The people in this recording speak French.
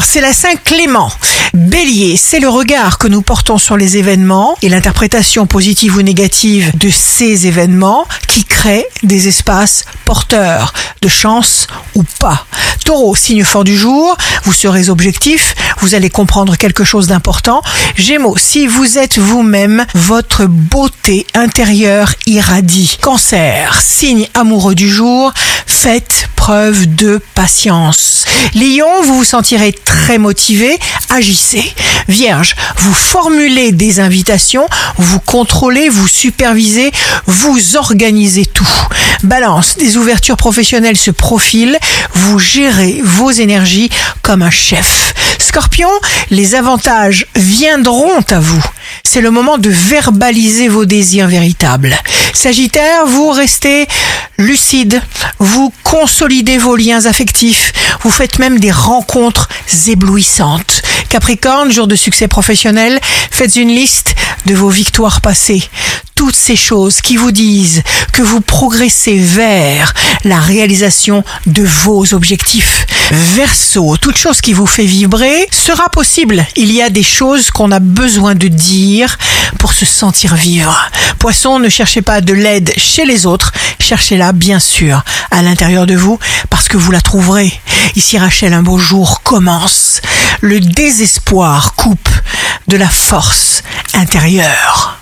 c'est la Saint Clément. Bélier, c'est le regard que nous portons sur les événements et l'interprétation positive ou négative de ces événements qui créent des espaces porteurs de chance ou pas. Taureau, signe fort du jour, vous serez objectif, vous allez comprendre quelque chose d'important. Gémeaux, si vous êtes vous-même, votre beauté intérieure irradie. Cancer, signe amoureux du jour, faites preuve de patience. Lion, vous vous sentirez très motivé, agissez. Vierge, vous formulez des invitations, vous contrôlez, vous supervisez, vous organisez tout. Balance, des ouvertures professionnelles se profilent, vous gérez vos énergies comme un chef. Scorpion, les avantages viendront à vous. C'est le moment de verbaliser vos désirs véritables. Sagittaire, vous restez lucide, vous consolidez vos liens affectifs, vous faites même des rencontres éblouissantes. Capricorne, jour de succès professionnel, faites une liste de vos victoires passées. Toutes ces choses qui vous disent que vous progressez vers la réalisation de vos objectifs. Verseau, toute chose qui vous fait vibrer sera possible. Il y a des choses qu'on a besoin de dire pour se sentir vivre. Poisson, ne cherchez pas de l'aide chez les autres, cherchez-la bien sûr à l'intérieur de vous parce que vous la trouverez. Ici Rachel, un beau jour commence. Le désespoir coupe de la force intérieure.